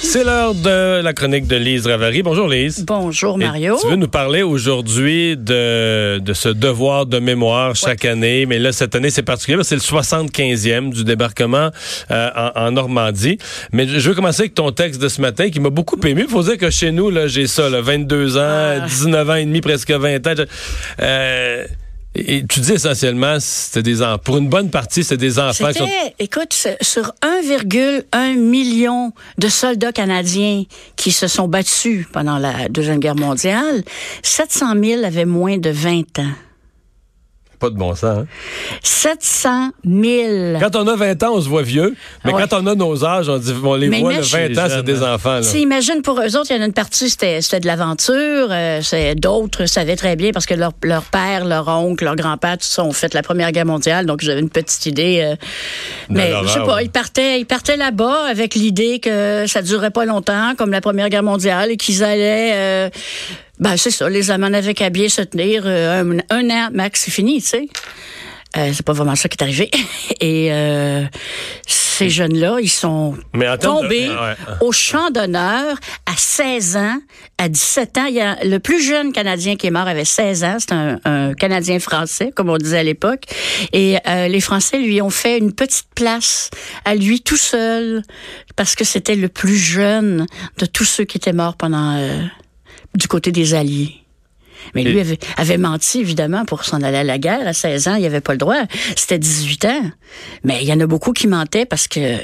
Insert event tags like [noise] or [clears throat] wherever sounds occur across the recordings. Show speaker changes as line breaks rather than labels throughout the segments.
C'est l'heure de la chronique de Lise Ravary. Bonjour Lise.
Bonjour
Et
Mario.
tu veux nous parler aujourd'hui de, de ce devoir de mémoire chaque année, mais là cette année c'est particulier, parce que c'est le 75e du débarquement euh, en, en Normandie. Mais je veux commencer avec ton texte de ce matin qui m'a beaucoup ému. Il faut dire que chez nous, là, j'ai ça, là, 22 ans,
Ah.
19 ans et demi, presque 20 ans. Euh, et tu dis essentiellement, c'était des enfants. Pour une bonne partie, c'était des enfants qui sont
écoute, sur 1,1 million de soldats canadiens qui se sont battus pendant la Deuxième Guerre mondiale, 700 000 avaient moins de 20 ans.
Pas de bon sens. hein.
700 000.
Quand on a 20 ans, on se voit vieux. Mais
Ouais.
quand on a nos âges, on, dit, on les
Mais
voit, le
imagine-
20 ans, c'est des enfants. Là.
Tu imagines pour eux autres, il y en a une partie, c'était de l'aventure. euh, D'autres savaient très bien parce que leur, leur père, leur oncle, leur grand-père, tout ça ont fait la Première Guerre mondiale. Donc, j'avais une petite idée. euh, mais je sais pas,
ouais.
ils partaient, ils partaient là-bas avec l'idée que ça durerait pas longtemps, comme la Première Guerre mondiale, et qu'ils allaient... euh, ben, c'est ça, les amants n'avaient qu'à bien se tenir. euh, un, un an, max, c'est fini, tu sais. Euh, c'est pas vraiment ça qui est arrivé. [laughs] Et euh, ces jeunes-là, ils sont
de-
tombés
ouais.
au champ d'honneur à 16 ans, à 17 ans. Il y a le plus jeune Canadien qui est mort avait 16 ans. C'est un, un Canadien français, comme on disait à l'époque. Et euh, les Français lui ont fait une petite place à lui tout seul parce que c'était le plus jeune de tous ceux qui étaient morts pendant euh, du côté des Alliés. Mais lui avait, avait menti, évidemment, pour s'en aller à la guerre. À 16 ans, il avait pas le droit. C'était 18 ans. Mais il y en a beaucoup qui mentaient parce que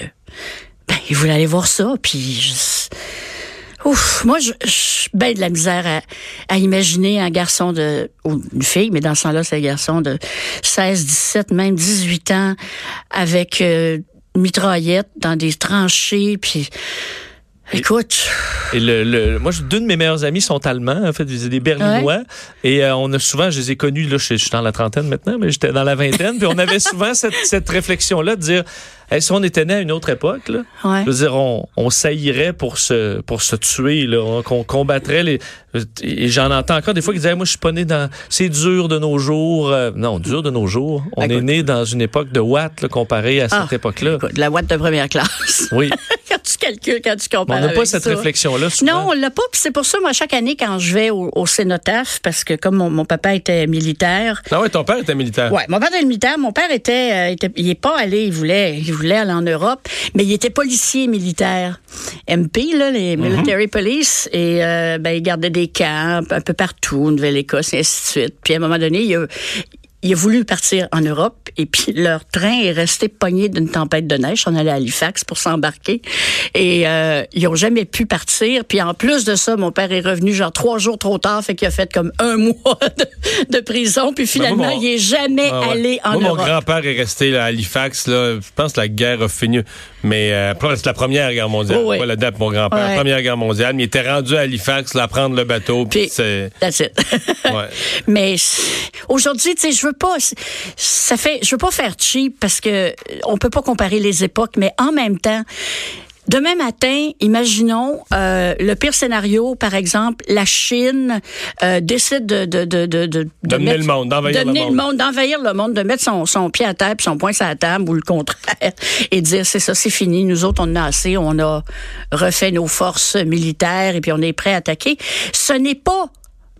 ben, ils voulaient aller voir ça. Puis, je- ouf, moi, je bien de la misère à, à imaginer un garçon de, ou une fille, mais dans ce temps-là, c'est un garçon de 16, 17, même 18 ans, avec euh, une mitraillette dans des tranchées, puis... Écoute,
Et le, le- moi, deux de mes meilleurs amis sont allemands, en fait, ils étaient des Berlinois. Et euh, on a souvent, je les ai connus, là, je, je suis dans la trentaine maintenant, mais j'étais dans la vingtaine. puis on avait [laughs] souvent cette, cette réflexion-là de dire, hey, si on était né à une autre époque, là,
ouais.
je veux dire, on, on saillirait pour se, pour se tuer, là, on- qu'on combattrait les. Et j'en entends encore des fois qui disent, Hey, moi, je suis pas né dans. C'est dur de nos jours. Euh, non, dur de nos jours. On
Écoute.
est né dans une époque de Watt, là, comparé à cette
Ah,
époque-là.
écoute, la ouate de première classe.
Oui. [laughs]
calcules, quand tu compares
on n'a pas cette réflexion-là.
Non, on l'a pas. Puis c'est pour ça, moi, chaque année, quand je vais au, au cénotaphe, parce que comme mon, mon papa était militaire,
Ah ouais, ton père était militaire.
Ouais, mon père était militaire. Mon père était, euh, était- il est pas allé, il voulait, il voulait aller en Europe, mais il était policier militaire, MP là, les military police, et euh, ben il gardait des camps un peu partout, Nouvelle-Écosse et ainsi de suite. Puis à un moment donné, il a, il a voulu partir en Europe et puis [laughs] leur train est resté pogné d'une tempête de neige. On allait à Halifax pour s'embarquer et euh, ils ont jamais pu partir. Puis en plus de ça, mon père est revenu genre trois jours trop tard, fait qu'il a fait comme un [laughs] mois de, de prison. Puis finalement,
Ben, moi, mon-
il est jamais
Ah ouais.
allé en
Moi, mon
Europe.
grand-père est resté là, à Halifax. Là. Je pense que la guerre a fini. Mais euh, c'est la première guerre mondiale.
Oh, oui.
Pas la date, mon grand-père.
Ouais.
Première guerre mondiale. Mais il était rendu à Halifax, là, prendre le bateau. Puis c'est.
That's it.
Ouais. [laughs]
Mais aujourd'hui, tu sais, je veux pas, ça fait, je veux pas faire cheap parce que euh, on peut pas comparer les époques, mais en même temps. Demain matin, imaginons euh, le pire scénario, par exemple, la Chine euh, décide de de de de de, mettre-
le monde, d'envahir le monde.
d'envahir le monde, de mettre son, son pied à terre, puis son poing sur la table ou le contraire, et dire c'est ça, c'est fini. Nous autres, on en a assez, on a refait nos forces militaires et puis on est prêt à attaquer. Ce n'est pas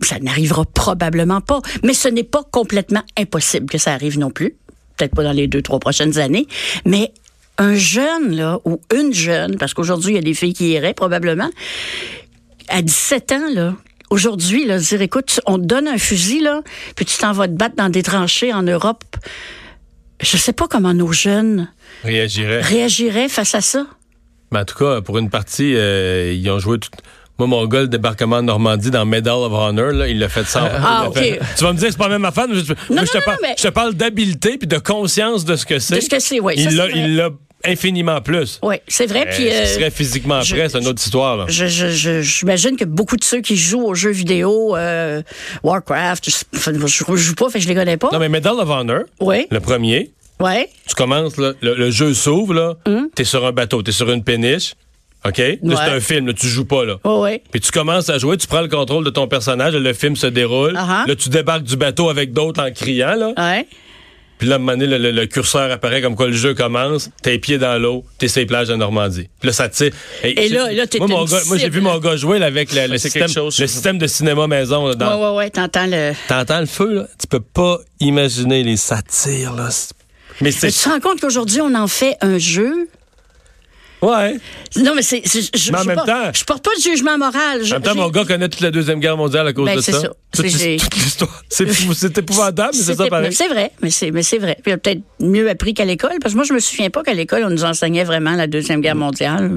ça n'arrivera probablement pas, mais ce n'est pas complètement impossible que ça arrive non plus. Peut-être pas dans les deux, trois prochaines années, mais un jeune, là, ou une jeune, parce qu'aujourd'hui, il y a des filles qui iraient probablement, à 17 ans, là, aujourd'hui, là, dire, écoute, on te donne un fusil, là, puis tu t'en vas te battre dans des tranchées en Europe. Je sais pas comment nos jeunes réagiraient face à ça.
Mais en tout cas, pour une partie, euh, ils ont joué tout. Moi, mon gars, le débarquement de Normandie dans Medal of Honor, là, il l'a fait sans.
Ah,
il l'a fait-
ok.
Tu vas me dire que c'est pas même affaire, mais je, moi,
non,
je, te
non,
parle,
mais-
je te parle d'habileté puis de conscience de ce que c'est.
De ce que c'est, oui,
Il l'a, infiniment plus.
Oui, c'est vrai.
Euh,
Puis,
ce
euh,
qui serait physiquement
je-
prêt, c'est une autre histoire.
J'imagine que beaucoup de ceux qui jouent aux jeux vidéo, euh, Warcraft, je, je joue pas, fait que je les connais pas.
Non, mais Medal of Honor,
Oui,
le premier,
oui.
tu commences, là, le, le jeu s'ouvre, là,
Hum.
t'es sur un bateau, t'es sur une péniche, OK? Là,
Ouais.
c'est un film, là, tu joues pas, là.
Oh, oui.
Puis tu commences à jouer, tu prends le contrôle de ton personnage, le film se déroule.
Uh-huh.
Là, tu débarques du bateau avec d'autres en criant, là.
Ouais.
Puis là, à un moment donné, le, le- le curseur apparaît comme quoi le jeu commence. T'as les pieds dans l'eau, t'es sur les plages de Normandie. Puis là, ça tire.
Et là- là, t'es
moi, mon
une
gars- moi, j'ai vu mon gars jouer là, avec le, système,
chose,
le système de cinéma maison. Là, dans-
Ouais, ouais, ouais. T'entends le.
T'entends le feu, là? Tu peux pas imaginer les satires, là. C'est- Mais
Mais
c'est.
tu te rends compte qu'aujourd'hui, on en fait un jeu?
Ouais.
Non, mais c'est. Je,
Mais en
je
même
pas-
temps-
Je porte pas de jugement moral. Je-
En même temps, mon gars connaît toute la Deuxième Guerre mondiale à cause
Ben,
de ça.
C'est-
toute l'histoire. C'est [laughs] épouvantable, mais c'est ça pareil.
C'est vrai, mais c'est, mais c'est vrai. Puis il a peut-être mieux appris qu'à l'école, parce que moi, je me souviens pas qu'à l'école, on nous enseignait vraiment la Deuxième Guerre mondiale.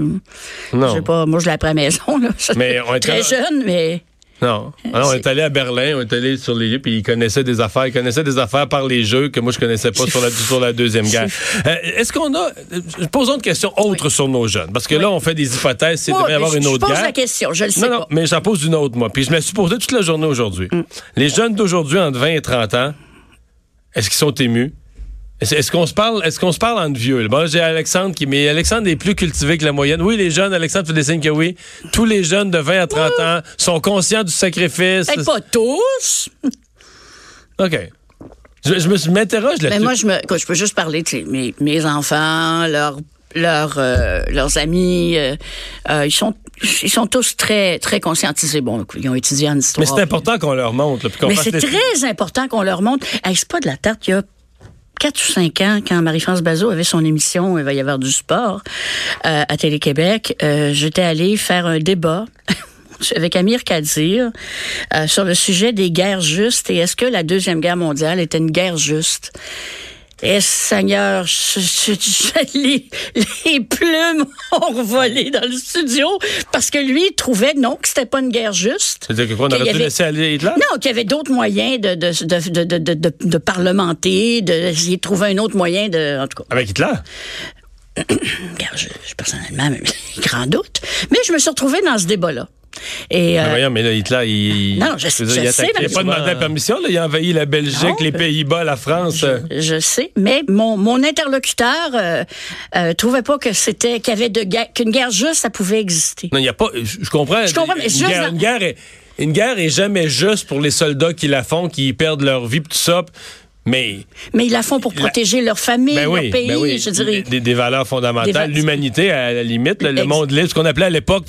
Non.
Je sais pas, moi, je l'ai appris à la maison, là. [laughs]
Mais on était-
Très jeune, mais.
Non. Alors, on est allé à Berlin, on est allé sur les lieux, puis ils connaissaient des affaires. Ils connaissaient des affaires par les jeux que moi, je connaissais pas sur la, [laughs] sur la Deuxième Guerre. Euh, Est-ce qu'on a. euh, Posons une question autre sur nos jeunes. Parce que là, on fait des hypothèses
Oh,
devait y avoir
je-
une
je
autre
pose
guerre.
la question, je le sais
Non, non,
pas.
mais j'en pose une autre, moi. Puis je me suis posé toute la journée aujourd'hui.
Mm.
Les jeunes d'aujourd'hui, entre 20 et 30 ans, est-ce qu'ils sont émus? Est-ce qu'on se parle, est-ce qu'on se parle entre vieux? Bon, j'ai Alexandre qui, mais Alexandre est plus cultivé que la moyenne. Oui, les jeunes, Alexandre fait des signes que oui. Tous les jeunes de 20 à 30 ans sont conscients du sacrifice.
Peut-être pas tous. [laughs]
OK. Je, je me m'interroge
Mais
là-dessus.
moi, je me, écoute, je peux juste parler de mes, mes enfants, leurs leurs euh, leurs amis, euh, euh, ils sont ils sont tous très très conscientisés. Bon, ils ont étudié en histoire.
mais c'est important qu'on leur montre. là, puis qu'on
Mais c'est très important qu'on leur montre. Hey, c'est pas de la tarte. Il y a 4 ou 5 ans, quand Marie-France Bazot avait son émission Il va y avoir du sport euh, à Télé-Québec, euh, j'étais allée faire un débat [laughs] avec Amir Kadir euh, sur le sujet des guerres justes et est-ce que la Deuxième Guerre mondiale était une guerre juste? Et Seigneur, je- je- je- [laughs] les, les plumes ont volé dans le studio parce que lui il trouvait non que c'était pas une guerre juste.
C'est-à-dire que quoi, on
qu'il y
aurait dû
avait-
laisser aller Hitler?
non, qu'il y avait d'autres moyens de, de, de, de, de, de, de- de parlementer, de trouver un autre moyen de. En tout cas,
Avec Hitler? [clears throat]
regarde, je, personnellement, [laughs] grand doute. Mais je me suis retrouvée dans ce débat-là. Et.
Ben
euh,
voyons, mais là, Hitler, il.
Non, je-
veux dire,
je
il
sais,
attaquait- Il n'a
mais-
pas demandé la permission, là. Il a envahi la Belgique,
Non,
les
mais-
Pays-Bas, la France. euh.
je sais, mais mon, mon interlocuteur euh, euh, trouvait pas que c'était qu'il y avait de guerre- qu'une guerre juste ça pouvait exister.
Non, il n'y a pas. Je je comprends.
Je comprends, mais
une,
juste
guerre,
dans-
une guerre est, une guerre est jamais juste pour les soldats qui la font, qui perdent leur vie, tout ça. Mais.
Mais ils la font pour protéger leur famille,
Ben
leur pays,
ben oui.
je dirais.
Des, des valeurs fondamentales. L'humanité, à la limite, le monde libre, ce qu'on appelait à l'époque,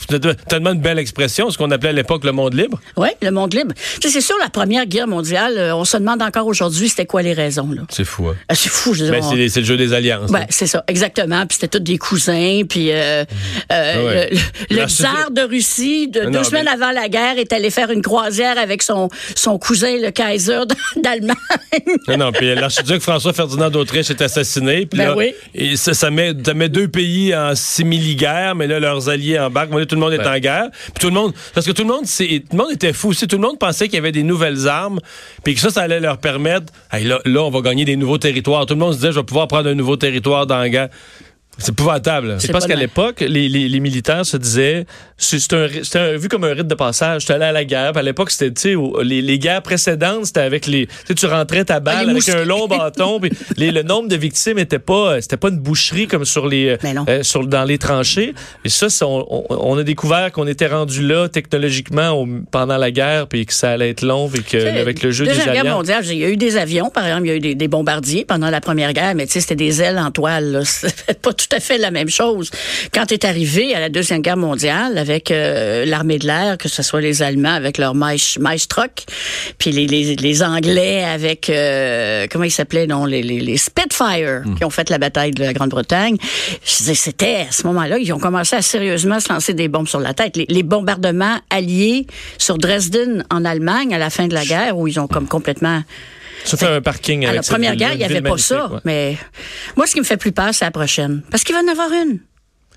tellement une belle expression, ce qu'on appelait à l'époque le monde libre.
Oui, le monde libre. C'est sûr, la Première Guerre mondiale, euh, on se demande encore aujourd'hui c'était quoi les raisons.
C'est fou, hein.
Ah, C'est fou, je
Ben,
on-
c'est le jeu des alliances.
Ben,
hein.
c'est ça, exactement. Puis c'était tous des cousins. Puis euh, euh,
Ah ouais.
le, tsar de Russie, de-
Ah
deux semaines
mais-
avant la guerre, est allé faire une croisière avec son, son cousin, le Kaiser [laughs] d'Allemagne.
Non, non, puis l'archiduc François Ferdinand d'Autriche est assassiné. Puis
Ben
là,
oui.
et ça, ça, met, ça met deux pays en simili-guerre, mais là, leurs alliés embarquent. Là, tout le monde est
Ouais.
en guerre. Puis tout le monde, parce que tout le monde, tout le monde était fou aussi. Tout le monde pensait qu'il y avait des nouvelles armes, puis que ça, ça allait leur permettre. Hey, là, là, on va gagner des nouveaux territoires. Tout le monde se disait, je vais pouvoir prendre un nouveau territoire dans la guerre. C'est épouvantable.
C'est parce qu'à l'époque, les, les, les militaires se disaient, c'est c'est un, ri- c'était un- vu comme un rite de passage. Tu allé à la guerre. Puis à l'époque, c'était, tu sais, les, les guerres précédentes, c'était avec les, tu sais, tu rentrais ta balle
Ah, les
avec un long bâton. puis [laughs] les- le nombre de victimes était pas, euh, c'était pas une boucherie comme sur les,
non.
euh, sur dans les tranchées. Et ça, on, on- on a découvert qu'on était rendu là technologiquement au- pendant la guerre, puis que ça allait être long, puis que avec le jeu des
Deuxième Guerre mondiale, il y a eu des avions, par exemple, il y a eu des, des bombardiers pendant la Première Guerre, mais tu sais, c'était des ailes en toile. là. [laughs] Pas tout à fait la même chose. Quand est arrivé à la Deuxième Guerre mondiale avec euh, l'armée de l'air, que ce soit les Allemands avec leur Maestruck, puis les, les, les Anglais avec, euh, comment ils s'appelaient, non, les, les, les Spitfire, qui ont fait la bataille de la Grande-Bretagne. C'était à ce moment-là, ils ont commencé à sérieusement se lancer des bombes sur la tête. Les, les bombardements alliés sur Dresden en Allemagne à la fin de la guerre, où ils ont comme complètement
Ça fait un parking
à
avec
la première guerre, il n'y avait pas ça.
ouais.
Mais moi, ce qui me fait plus peur, c'est la prochaine. Parce qu'il va en avoir une.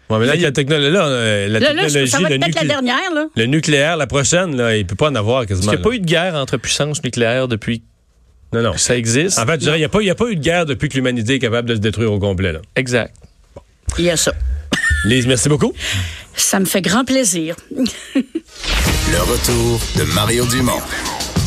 Ouais, mais là, il y a la technologie, là, euh, la
Là, là,
technologie,
ça va
le,
être peut-être la dernière, là.
le nucléaire, la prochaine, là, il peut pas en avoir
Parce
quasiment.
qu'il n'y a pas eu de guerre entre puissances nucléaires depuis
Non, non.
que ça existe?
En fait, je dirais, il n'y a, pas- il y a pas eu de guerre depuis que l'humanité est capable de se détruire au complet. Là.
Exact.
Il y a ça.
Lise, merci beaucoup.
Ça me fait grand plaisir. [laughs]
Le retour de Mario Dumont.